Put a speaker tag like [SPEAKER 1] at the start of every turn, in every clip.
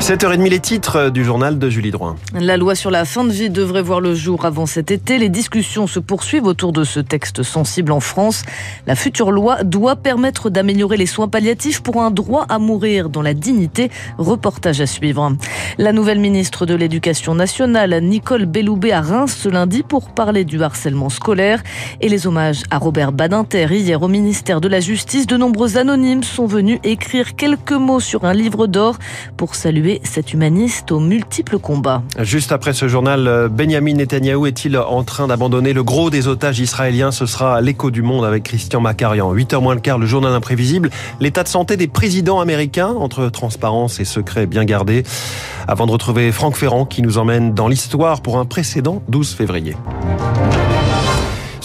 [SPEAKER 1] 7h30 les titres du journal de Julie Droin.
[SPEAKER 2] La loi sur la fin de vie devrait voir le jour avant cet été. Les discussions se poursuivent autour de ce texte sensible en France. La future loi doit permettre d'améliorer les soins palliatifs pour un droit à mourir dans la dignité. Reportage à suivre. La nouvelle ministre de l'Éducation nationale, Nicole Belloubet, à Reims ce lundi pour parler du harcèlement scolaire et les hommages à Robert Badinter hier au ministère de la Justice. De nombreux anonymes sont venus écrire quelques mots sur un livre d'or pour saluer cet humaniste aux multiples combats.
[SPEAKER 1] Juste après ce journal, Benjamin Netanyahou est-il en train d'abandonner le gros des otages israéliens? Ce sera l'écho du monde avec Christian Macarian. 8h moins le quart, le journal imprévisible. L'état de santé des présidents américains entre transparence et secret bien gardé. Avant de retrouver Franck Ferrand qui nous emmène dans l'histoire pour un précédent 12 février.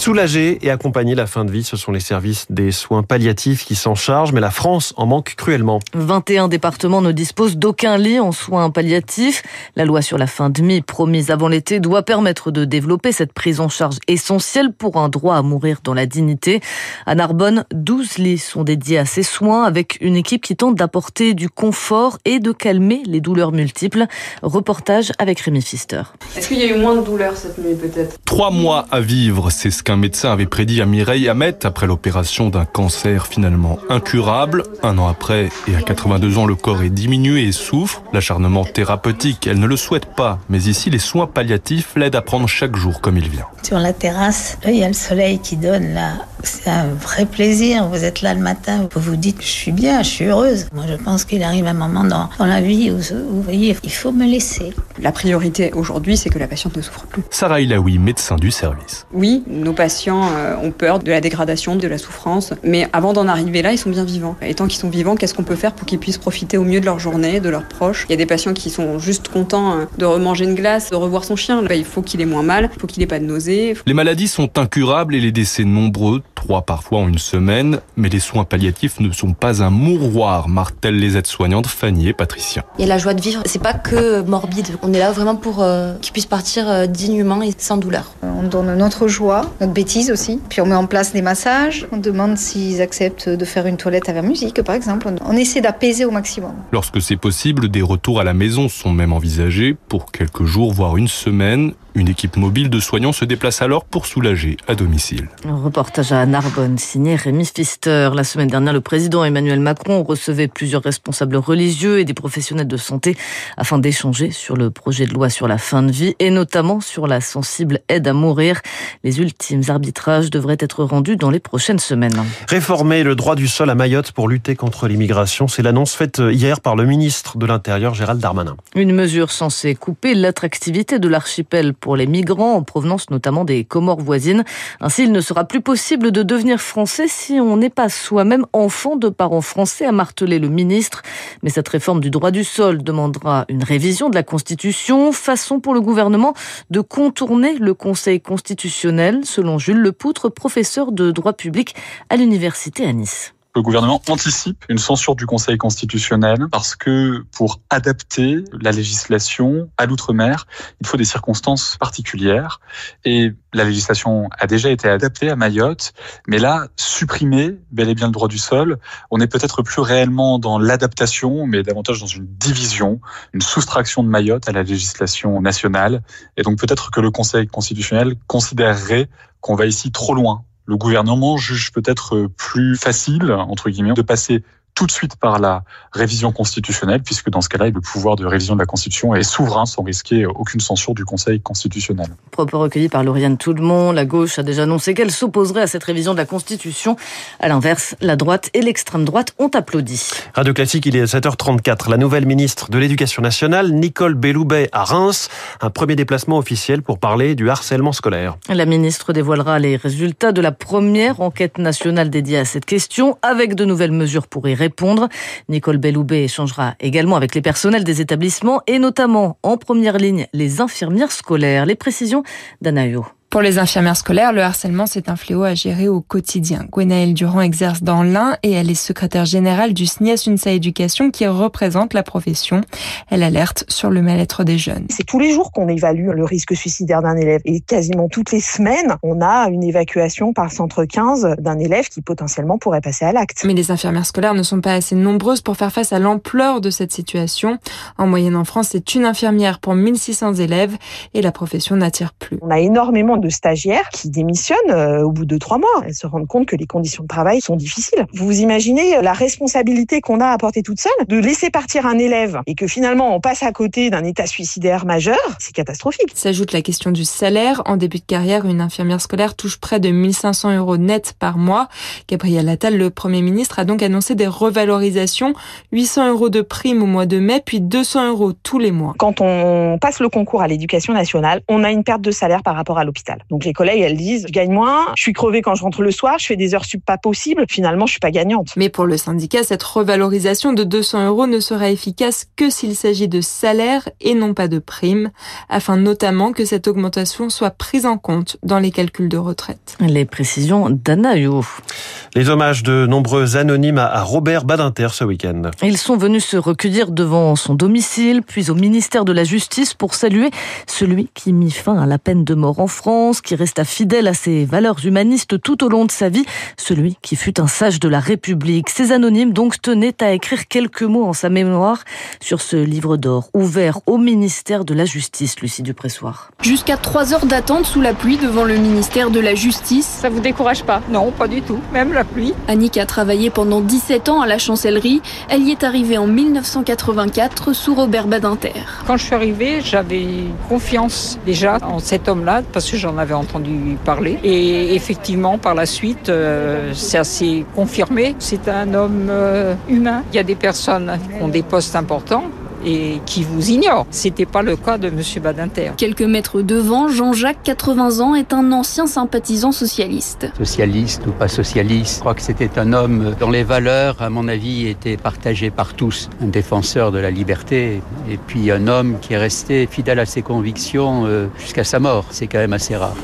[SPEAKER 1] Soulager et accompagner la fin de vie, ce sont les services des soins palliatifs qui s'en chargent, mais la France en manque cruellement.
[SPEAKER 2] 21 départements ne disposent d'aucun lit en soins palliatifs. La loi sur la fin de vie promise avant l'été doit permettre de développer cette prise en charge essentielle pour un droit à mourir dans la dignité. À Narbonne, 12 lits sont dédiés à ces soins avec une équipe qui tente d'apporter du confort et de calmer les douleurs multiples. Reportage avec Rémi Pfister.
[SPEAKER 3] Est-ce qu'il y a eu moins de douleurs cette nuit peut-être?
[SPEAKER 4] Trois mois à vivre, c'est ce qu'un médecin avait prédit à Mireille Hamet après l'opération d'un cancer finalement incurable. Un an après, et à 82 ans, le corps est diminué et souffre. L'acharnement thérapeutique, elle ne le souhaite pas. Mais ici, les soins palliatifs l'aident à prendre chaque jour comme il vient.
[SPEAKER 5] Sur la terrasse, il y a le soleil qui donne là. C'est un vrai plaisir. Vous êtes là le matin, vous vous dites, je suis bien, je suis heureuse. Moi, je pense qu'il arrive un moment dans, dans la vie où, vous voyez, il faut me laisser.
[SPEAKER 3] La priorité aujourd'hui, c'est que la patiente ne souffre plus.
[SPEAKER 4] Sarah Ilaoui, médecin du service.
[SPEAKER 3] Oui, nos patients ont peur de la dégradation, de la souffrance, mais avant d'en arriver là, ils sont bien vivants. Et tant qu'ils sont vivants, qu'est-ce qu'on peut faire pour qu'ils puissent profiter au mieux de leur journée, de leurs proches? Il y a des patients qui sont juste contents de remanger une glace, de revoir son chien. Il faut qu'il ait moins mal, il faut qu'il ait pas de nausées.
[SPEAKER 4] Les maladies sont incurables et les décès nombreux, trois parfois en une semaine, mais les soins palliatifs ne sont pas un mouroir, martèlent les aides-soignantes Fanny et Patricia.
[SPEAKER 6] Il y a la joie de vivre, c'est pas que morbide. On est là vraiment pour euh, qu'ils puissent partir euh, dignement et sans douleur.
[SPEAKER 7] On donne notre joie, notre bêtise aussi. Puis on met en place des massages. On demande s'ils acceptent de faire une toilette avec musique, par exemple. On essaie d'apaiser au maximum.
[SPEAKER 4] Lorsque c'est possible, des retours à la maison sont même envisagés pour quelques jours, voire une semaine. Une équipe mobile de soignants se déplace alors pour soulager à domicile.
[SPEAKER 2] Un reportage à Narbonne signé Rémi Pfister. La semaine dernière, le président Emmanuel Macron recevait plusieurs responsables religieux et des professionnels de santé afin d'échanger sur le projet de loi sur la fin de vie et notamment sur la sensible aide à mourir. Les ultimes arbitrages devraient être rendus dans les prochaines semaines.
[SPEAKER 1] Réformer le droit du sol à Mayotte pour lutter contre l'immigration, c'est l'annonce faite hier par le ministre de l'Intérieur Gérald Darmanin.
[SPEAKER 2] Une mesure censée couper l'attractivité de l'archipel pour les migrants en provenance notamment des Comores voisines. Ainsi, il ne sera plus possible de devenir français si on n'est pas soi-même enfant de parents français, a martelé le ministre. Mais cette réforme du droit du sol demandera une révision de la Constitution, façon pour le gouvernement de contourner le Conseil constitutionnel, selon Jules Lepoutre, professeur de droit public à l'université à Nice
[SPEAKER 8] le gouvernement anticipe une censure du Conseil constitutionnel parce que pour adapter la législation à l'outre-mer, il faut des circonstances particulières et la législation a déjà été adaptée à Mayotte, mais là, supprimer bel et bien le droit du sol, on est peut-être plus réellement dans l'adaptation, mais davantage dans une division, une soustraction de Mayotte à la législation nationale. Et donc peut-être que le Conseil constitutionnel considérerait qu'on va ici trop loin le gouvernement juge peut-être plus facile, entre guillemets, de passer tout de suite par la révision constitutionnelle, puisque dans ce cas-là, le pouvoir de révision de la Constitution est souverain sans risquer aucune censure du Conseil constitutionnel.
[SPEAKER 2] Propos recueillis par Lauriane Toulmont, la gauche a déjà annoncé qu'elle s'opposerait à cette révision de la Constitution. À l'inverse, la droite et l'extrême droite ont applaudi.
[SPEAKER 1] Radio Classique, il est 7h34. La nouvelle ministre de l'Éducation nationale, Nicole Belloubet, à Reims, un premier déplacement officiel pour parler du harcèlement scolaire.
[SPEAKER 2] La ministre dévoilera les résultats de la première enquête nationale dédiée à cette question, avec de nouvelles mesures pour y Nicole Belloubet échangera également avec les personnels des établissements et notamment en première ligne les infirmières scolaires. Les précisions d'Anaïo.
[SPEAKER 9] Pour les infirmières scolaires, le harcèlement, c'est un fléau à gérer au quotidien. Gwenaëlle Durand exerce dans l'Ain et elle est secrétaire générale du SNIAS UNSA Éducation qui représente la profession. Elle alerte sur le mal-être des jeunes.
[SPEAKER 10] C'est tous les jours qu'on évalue le risque suicidaire d'un élève et quasiment toutes les semaines, on a une évacuation par centre 15 d'un élève qui potentiellement pourrait passer à l'acte.
[SPEAKER 9] Mais les infirmières scolaires ne sont pas assez nombreuses pour faire face à l'ampleur de cette situation. En moyenne en France, c'est une infirmière pour 1600 élèves et la profession n'attire plus.
[SPEAKER 10] On a énormément de stagiaires qui démissionnent euh, au bout de trois mois. Elles se rendent compte que les conditions de travail sont difficiles. Vous vous imaginez la responsabilité qu'on a à porter toute seule de laisser partir un élève et que finalement on passe à côté d'un état suicidaire majeur, c'est catastrophique.
[SPEAKER 9] S'ajoute la question du salaire. En début de carrière, une infirmière scolaire touche près de 1500 euros net par mois. Gabriel Attal, le Premier ministre, a donc annoncé des revalorisations. 800 euros de prime au mois de mai, puis 200 euros tous les mois.
[SPEAKER 10] Quand on passe le concours à l'éducation nationale, on a une perte de salaire par rapport à l'hôpital. Donc les collègues, elles disent, je gagne moins, je suis crevée quand je rentre le soir, je fais des heures sup pas possibles, finalement je suis pas gagnante.
[SPEAKER 9] Mais pour le syndicat, cette revalorisation de 200 euros ne sera efficace que s'il s'agit de salaire et non pas de prime, afin notamment que cette augmentation soit prise en compte dans les calculs de retraite.
[SPEAKER 2] Les précisions d'Anna
[SPEAKER 1] Les hommages de nombreux anonymes à Robert Badinter ce week-end.
[SPEAKER 2] Ils sont venus se recueillir devant son domicile, puis au ministère de la Justice pour saluer celui qui mit fin à la peine de mort en France, qui resta fidèle à ses valeurs humanistes tout au long de sa vie, celui qui fut un sage de la République. Ces anonymes donc tenaient à écrire quelques mots en sa mémoire sur ce livre d'or ouvert au ministère de la Justice, Lucie Dupressoir.
[SPEAKER 11] Jusqu'à trois heures d'attente sous la pluie devant le ministère de la Justice.
[SPEAKER 12] Ça vous décourage pas?
[SPEAKER 13] Non, pas du tout, même la pluie.
[SPEAKER 11] Annick a travaillé pendant 17 ans à la chancellerie. Elle y est arrivée en 1984 sous Robert Badinter.
[SPEAKER 13] Quand je suis arrivée, j'avais confiance déjà en cet homme-là parce que j'en avais entendu parler. Et effectivement, par la suite, euh, c'est assez confirmé. C'est un homme euh, humain. Il y a des personnes qui ont des postes importants et qui vous ignore. C'était pas le cas de Monsieur Badinter.
[SPEAKER 11] Quelques mètres devant, Jean-Jacques, 80 ans, est un ancien sympathisant socialiste.
[SPEAKER 14] Socialiste ou pas socialiste, je crois que c'était un homme dont les valeurs, à mon avis, étaient partagées par tous. Un défenseur de la liberté et puis un homme qui est resté fidèle à ses convictions euh, jusqu'à sa mort. C'est quand même assez rare.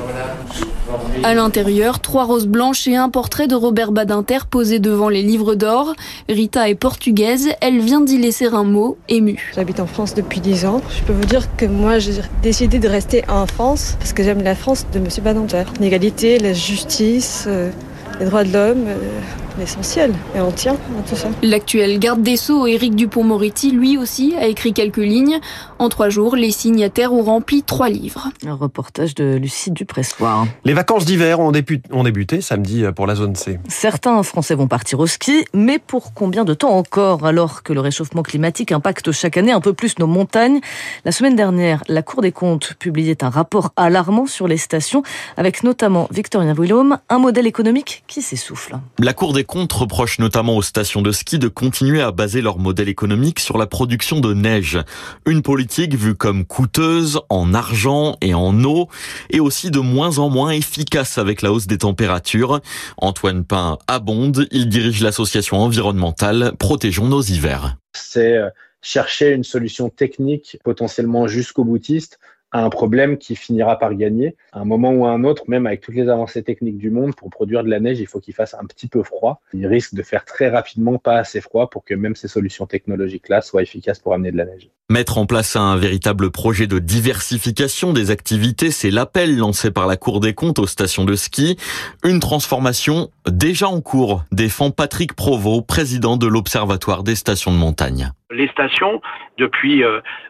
[SPEAKER 11] À l'intérieur, trois roses blanches et un portrait de Robert Badinter posé devant les livres d'or. Rita est portugaise, elle vient d'y laisser un mot, ému.
[SPEAKER 15] J'habite en France depuis 10 ans. Je peux vous dire que moi, j'ai décidé de rester en France parce que j'aime la France de M. Badinter. L'égalité, la justice, euh, les droits de l'homme. Euh, l'essentiel et on tient à tout ça.
[SPEAKER 11] L'actuel garde des Sceaux, Éric Dupont-Moretti, lui aussi, a écrit quelques lignes. En trois jours, les signataires ont rempli trois livres.
[SPEAKER 2] Un reportage de Lucie Dupressoir.
[SPEAKER 1] Les vacances d'hiver ont, ont, débuté samedi pour la zone C.
[SPEAKER 2] Certains Français vont partir au ski, mais pour combien de temps encore alors que le réchauffement climatique impacte chaque année un peu plus nos montagnes? La semaine dernière, la Cour des comptes publiait un rapport alarmant sur les stations, avec notamment Victorien Willaume, un modèle économique qui s'essouffle.
[SPEAKER 16] La Cour des comptes reproche notamment aux stations de ski de continuer à baser leur modèle économique sur la production de neige. Une politique vue comme coûteuse en argent et en eau et aussi de moins en moins efficace avec la hausse des températures. Antoine Pain abonde, il dirige l'association environnementale Protégeons nos hivers.
[SPEAKER 17] C'est euh, chercher une solution technique potentiellement jusqu'au boutiste à un problème qui finira par gagner. À un moment ou à un autre, même avec toutes les avancées techniques du monde, pour produire de la neige, il faut qu'il fasse un petit peu froid. Il risque de faire très rapidement pas assez froid pour que même ces solutions technologiques-là soient efficaces pour amener de la neige.
[SPEAKER 16] Mettre en place un véritable projet de diversification des activités, c'est l'appel lancé par la Cour des comptes aux stations de ski. Une transformation déjà en cours, défend Patrick Provost, président de l'Observatoire des stations de montagne.
[SPEAKER 18] Les stations, depuis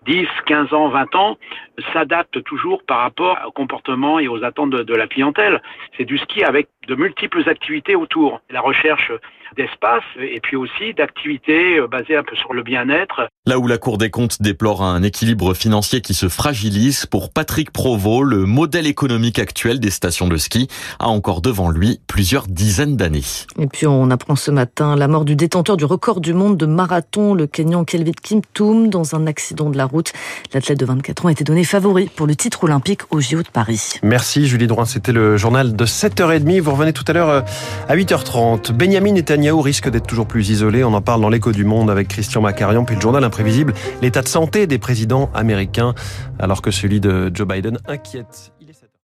[SPEAKER 18] 10, 15 ans, 20 ans, s'adaptent toujours par rapport au comportement et aux attentes de, de la clientèle. C'est du ski avec de multiples activités autour. La recherche d'espace et puis aussi d'activités basées un peu sur le bien-être.
[SPEAKER 16] Là où la Cour des comptes déplore un équilibre financier qui se fragilise, pour Patrick Provost, le modèle économique actuel des stations de ski a encore devant lui plusieurs dizaines d'années.
[SPEAKER 2] Et puis on apprend ce matin la mort du détenteur du record du monde de marathon, le Kenyan Kelvin Kimtoum, dans un accident de la route. L'athlète de 24 ans a été donné favori pour le titre olympique au JO de Paris.
[SPEAKER 1] Merci Julie Drouin, c'était le journal de 7h30. Vous revenez tout à l'heure à 8h30. Benjamin Netanyahu risque d'être toujours plus isolé. On en parle dans l'écho du monde avec Christian Macarian, puis le journal imprévisible, l'état de santé des présidents américains, alors que celui de Joe Biden inquiète.